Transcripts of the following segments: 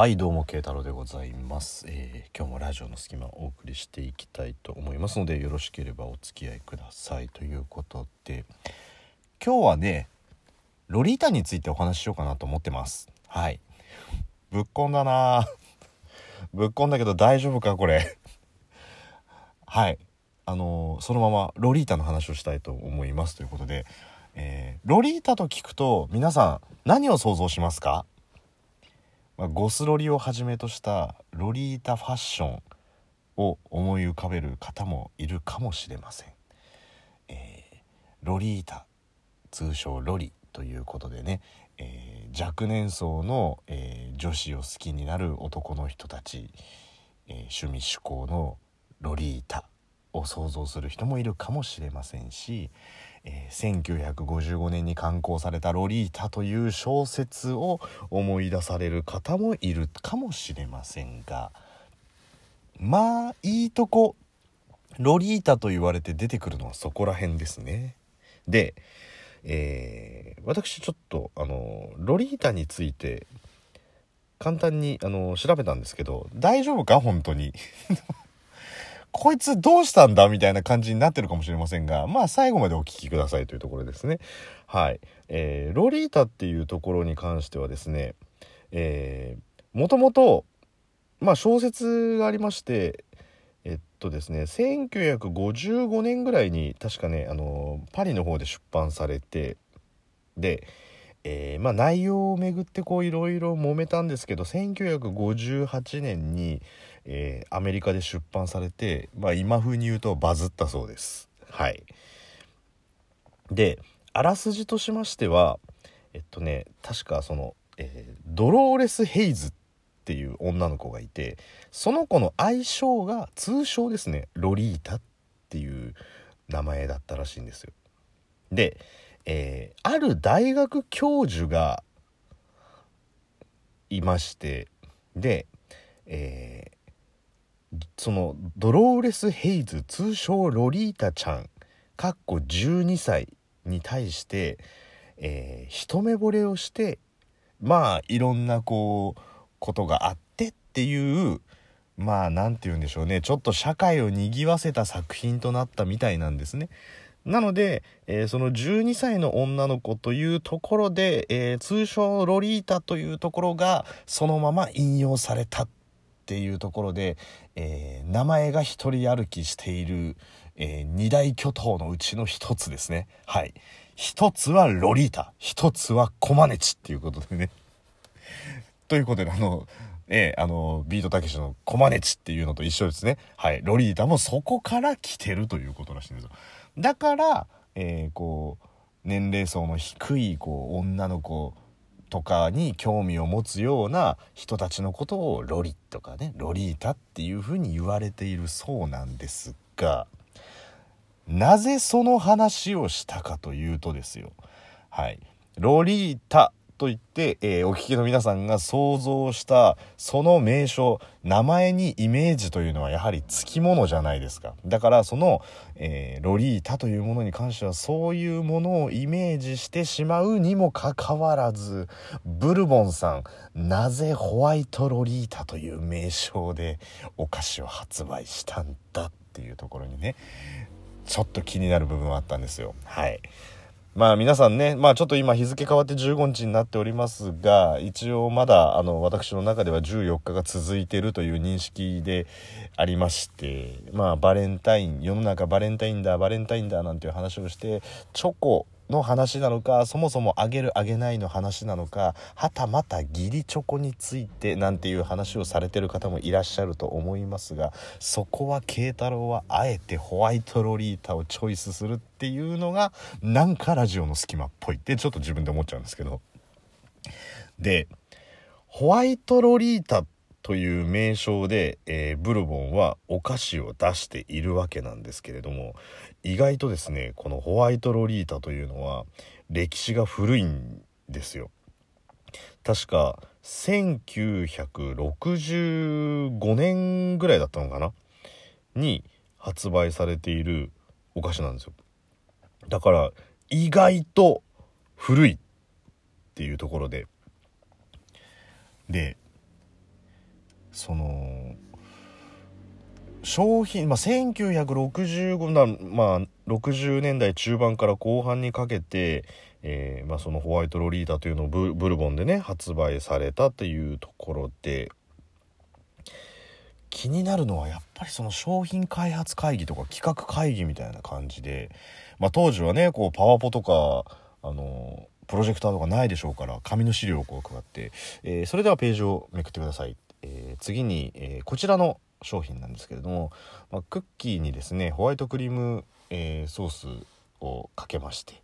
はいどうも慶太郎でございます、えー今日もラジオの隙間をお送りしていきたいと思いますのでよろしければお付き合いくださいということで。今日はねロリータについてお話ししようかなと思ってます。はい。ぶっこんだな。ぶっこんだけど大丈夫かこれ。はい。あのーそのままロリータの話をしたいと思いますということで、えーロリータと聞くと皆さん何を想像しますか？まあ、ゴスロリをはじめとしたロリータファッションを思い浮かべる方もいるかもしれません、えーロリータ通称ロリということでね、えー若年層の、えー女子を好きになる男の人たち、えー趣味趣向のロリータを想像する人もいるかもしれませんし、えー1955年に刊行された「ロリータ」という小説を思い出される方もいるかもしれませんがまあいいとこロリータと言われて出てくるのはそこら辺ですね。で、えー私ちょっとあのロリータについて簡単にあの調べたんですけど大丈夫か？本当にこいつどうしたんだみたいな感じになってるかもしれませんが、まあ最後までお聞きくださいというところですね。はい。えーロリータっていうところに関してはですね、えー、もともと、まあ小説がありまして、えっとですね、1955年ぐらいに確かね、あの、パリの方で出版されて、で、えーまあ内容をめぐってこういろいろ揉めたんですけど1958年に、えーアメリカで出版されて、まあ、今風に言うとバズったそうです。はい、であらすじとしましてはえっとね確かその、えードローレス・ヘイズっていう女の子がいてその子の愛称が通称ですねロリータっていう名前だったらしいんですよ。で、えーある大学教授がいましてで、えーそのドローレス・ヘイズ通称ロリータちゃんかっこ12歳に対して、えー一目惚れをしてまあいろんなこうことがあってっていうまあなんて言うんでしょうねちょっと社会を賑わせた作品となったみたいなんですね。なので、えーその12歳の女の子というところで、えー通称ロリータというところがそのまま引用されたっていうところで、えー名前が一人歩きしている、えー二大巨頭のうちの一つですね。はい。一つはロリータ、一つはコマネチっていうことでね。ということで、あの、ええあの、ビートたけしのコマネチっていうのと一緒ですね。はい。ロリータもそこから来てるということらしいんですよ。だから、えーこう、年齢層の低い、こう、女の子とかに興味を持つような人たちのことをロリとかね、ロリータっていうふうに言われているそうなんですが、なぜその話をしたかというとですよ。はい。ロリータと言って、えーお聞きの皆さんが想像したその名称、名前にイメージというのはやはりつきものじゃないですか。だからその、えーロリータというものに関してはそういうものをイメージしてしまうにもかかわらず、ブルボンさん、なぜホワイトロリータという名称でお菓子を発売したんだっていうところにね、ちょっと気になる部分はあったんですよ。はい。まあ皆さんね、まあちょっと今日付変わって15日になっておりますが、一応まだあの私の中では14日が続いているという認識でありまして、まあバレンタイン、世の中バレンタインだ、バレンタインだなんていう話をして、チョコの話なのか、そもそもあげるあげないの話なのか、はたまた義理チョコについてなんていう話をされてる方もいらっしゃると思いますが、そこは慶太郎はあえてホワイトロリータをチョイスするっていうのが、なんかラジオの隙間っぽいってちょっと自分で思っちゃうんですけど。で、ホワイトロリータってという名称で、えーブルボンはお菓子を出しているわけなんですけれども意外とですねこのホワイトロリータというのは歴史が古いんですよ。確か1965年ぐらいだったのかな？に発売されているお菓子なんですよ。だから意外と古いっていうところで。でその商品、まあ、1965年、まあ、60年代中盤から後半にかけて、えーまあ、そのホワイトロリータというのをブルボンでね発売されたっていうところで気になるのはやっぱりその商品開発会議とか企画会議みたいな感じで、まあ、当時はねこうパワポとかあのプロジェクターとかないでしょうから紙の資料をこう配って、えー、それではページをめくってください、えー、次に、えー、こちらの商品なんですけれども、まあ、クッキーにですねホワイトクリーム、えソースをかけまして、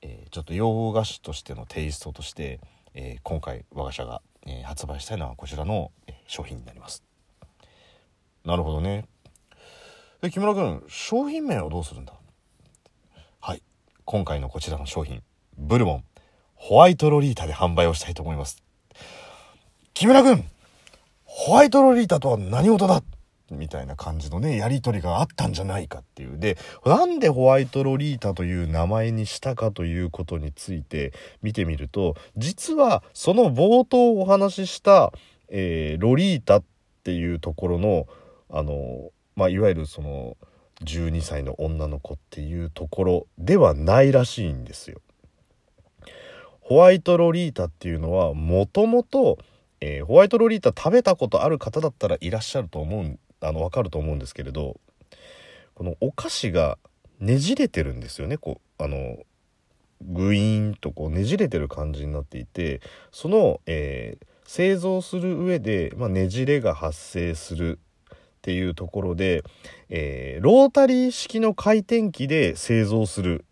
えちょっと洋菓子としてのテイストとして、え今回我が社が、え発売したいのはこちらの、え商品になります。なるほどね。で木村君商品名はどうするんだ？はい。今回のこちらの商品ブルボンホワイトロリータで販売をしたいと思います。木村君ホワイトロリータとは何事だみたいな感じのね、やりとりがあったんじゃないかっていう。で、なんでホワイトロリータという名前にしたかということについて見てみると、実はその冒頭お話しした、えー、ロリータっていうところの、あの、まあ、いわゆるその、12歳の女の子っていうところではないらしいんですよ。ホワイトロリータっていうのはもともとえー、ホワイトロリータ食べたことある方だったらいらっしゃると思うあの分かると思うんですけれどこのお菓子がねじれてるんですよね。こうあのグイーンとこうねじれてる感じになっていてその、えー、製造する上で、まあ、ねじれが発生するっていうところで、えー、ロータリー式の回転機で製造する。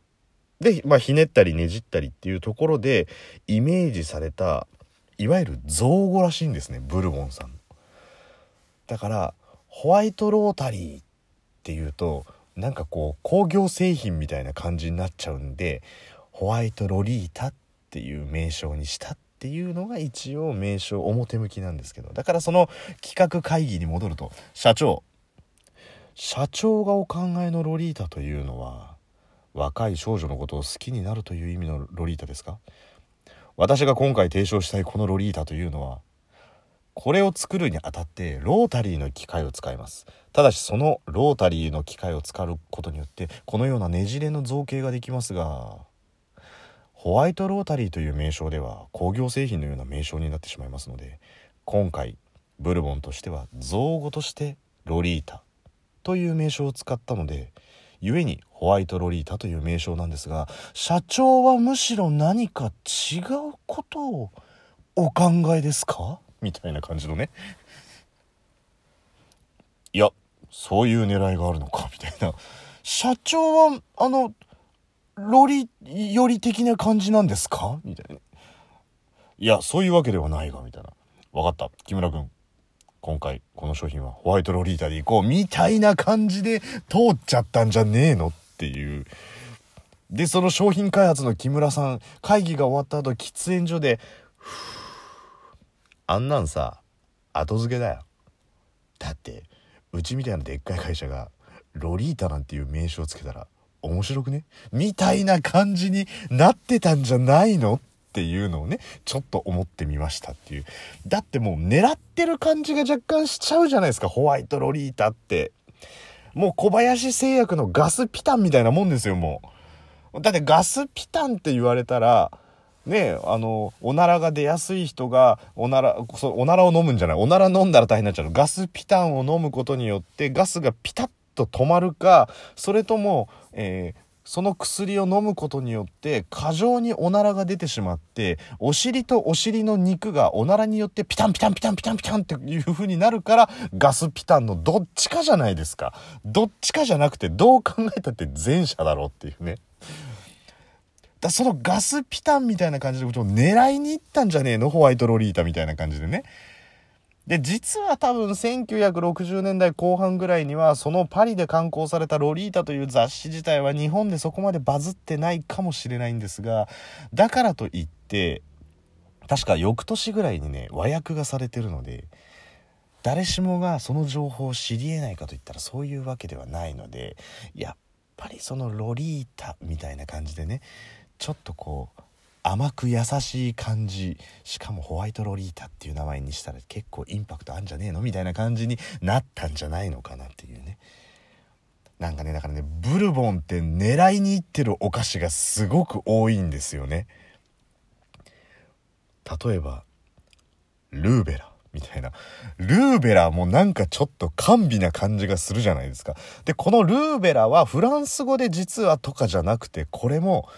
で、まあ、ひねったりねじったりっていうところでイメージされたいわゆる造語らしいんですねブルボンさん。だからホワイトロータリーっていうとなんかこう工業製品みたいな感じになっちゃうんでホワイトロリータっていう名称にしたっていうのが一応名称表向きなんですけどだからその企画会議に戻ると社長社長がお考えのロリータというのは若い少女のことを好きになるという意味のロリータですか？私が今回提唱したいこのロリータというのはこれを作るにあたってロータリーの機械を使います。ただしそのロータリーの機械を使うことによってこのようなねじれの造形ができますがホワイトロータリーという名称では工業製品のような名称になってしまいますので今回ブルボンとしては造語としてロリータという名称を使ったので故にホワイトロリータという名称なんですが社長はむしろ何か違うことをお考えですか？みたいな感じのね。いやそういう狙いがあるのか？みたいな。社長はあのロリより的な感じなんですか？みたいな。いやそういうわけではないがみたいな。分かった。木村君今回この商品はホワイトロリータでいこうみたいな感じで通っちゃったんじゃねえのっていう。でその商品開発の木村さん会議が終わった後喫煙所であんなんさ後付けだよ。だってうちみたいなでっかい会社がロリータなんていう名称をつけたら面白くね？みたいな感じになってたんじゃないの？っていうのをね、ちょっと思ってみましたっていう。だってもう狙ってる感じが若干しちゃうじゃないですか、ホワイトロリータって。もう小林製薬のガスピタンみたいなもんですよ、もう。だってガスピタンって言われたら、ねあの、おならが出やすい人が、おなら、そおならを飲むんじゃない。おなら飲んだら大変になっちゃう。ガスピタンを飲むことによって、ガスがピタッと止まるか、それとも、えー、その薬を飲むことによって過剰におならが出てしまってお尻とお尻の肉がおならによってピタンピタンピタンピタンピタンっていう風になるからガスピタンのどっちかじゃないですか。どっちかじゃなくてどう考えたって前者だろうっていうね。だそのガスピタンみたいな感じで狙いに行ったんじゃねえの？ホワイトロリータみたいな感じでね。で、実は多分1960年代後半ぐらいには、そのパリで刊行されたロリータという雑誌自体は日本でそこまでバズってないかもしれないんですが、だからといって、確か翌年ぐらいにね、和訳がされてるので、誰しもがその情報を知り得ないかといったらそういうわけではないので、やっぱりそのロリータみたいな感じでね、ちょっとこう、甘く優しい感じしかもホワイトロリータっていう名前にしたら結構インパクトあんじゃねえのみたいな感じになったんじゃないのかなっていうねなんかねだからねブルボンって狙いにいってるお菓子がすごく多いんですよね例えばルーベラみたいな。ルーベラもなんかちょっと甘美な感じがするじゃないですか。で、このルーベラはフランス語で実はとかじゃなくて、これも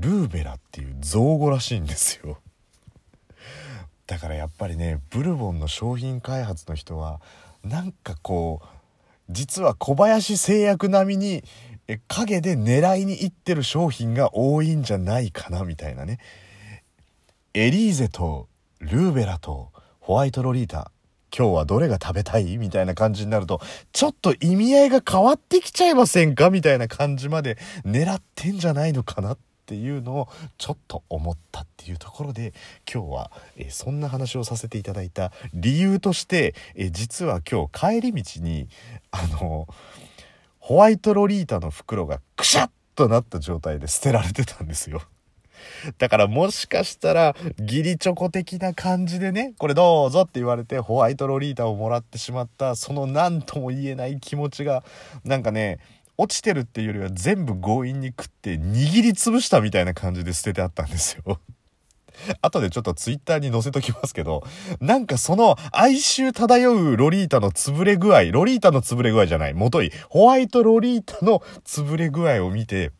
ルーベラっていう造語らしいんですよ。だからやっぱりね、ブルボンの商品開発の人は、なんかこう、実は小林製薬並みに影で狙いにいってる商品が多いんじゃないかなみたいなね。エリーゼとルーベラとホワイトロリータ今日はどれが食べたいみたいな感じになるとちょっと意味合いが変わってきちゃいませんかみたいな感じまで狙ってんじゃないのかなってていうのをちょっと思ったっていうところで今日は、えそんな話をさせていただいた理由として、え実は今日帰り道にあのホワイトロリータの袋がクシャッとなった状態で捨てられてたんですよ。だからもしかしたら、義理チョコ的な感じでね、これどうぞって言われてホワイトロリータをもらってしまった、その何とも言えない気持ちが、なんかね、落ちてるっていうよりは全部強引に食って握りつぶしたみたいな感じで捨ててあったんですよ。後でちょっとツイッターに載せときますけど、なんかその哀愁漂うロリータの潰れ具合、ロリータの潰れ具合じゃない、もとい、ホワイトロリータの潰れ具合を見て、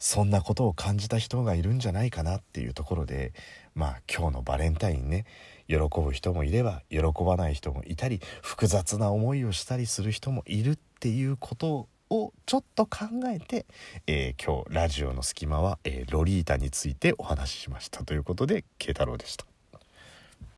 そんなことを感じた人がいるんじゃないかなっていうところでまあ今日のバレンタインね喜ぶ人もいれば喜ばない人もいたり複雑な思いをしたりする人もいるっていうことをちょっと考えて、えー、今日ラジオの隙間は、えー、ロリータについてお話ししましたということで慶太郎でした。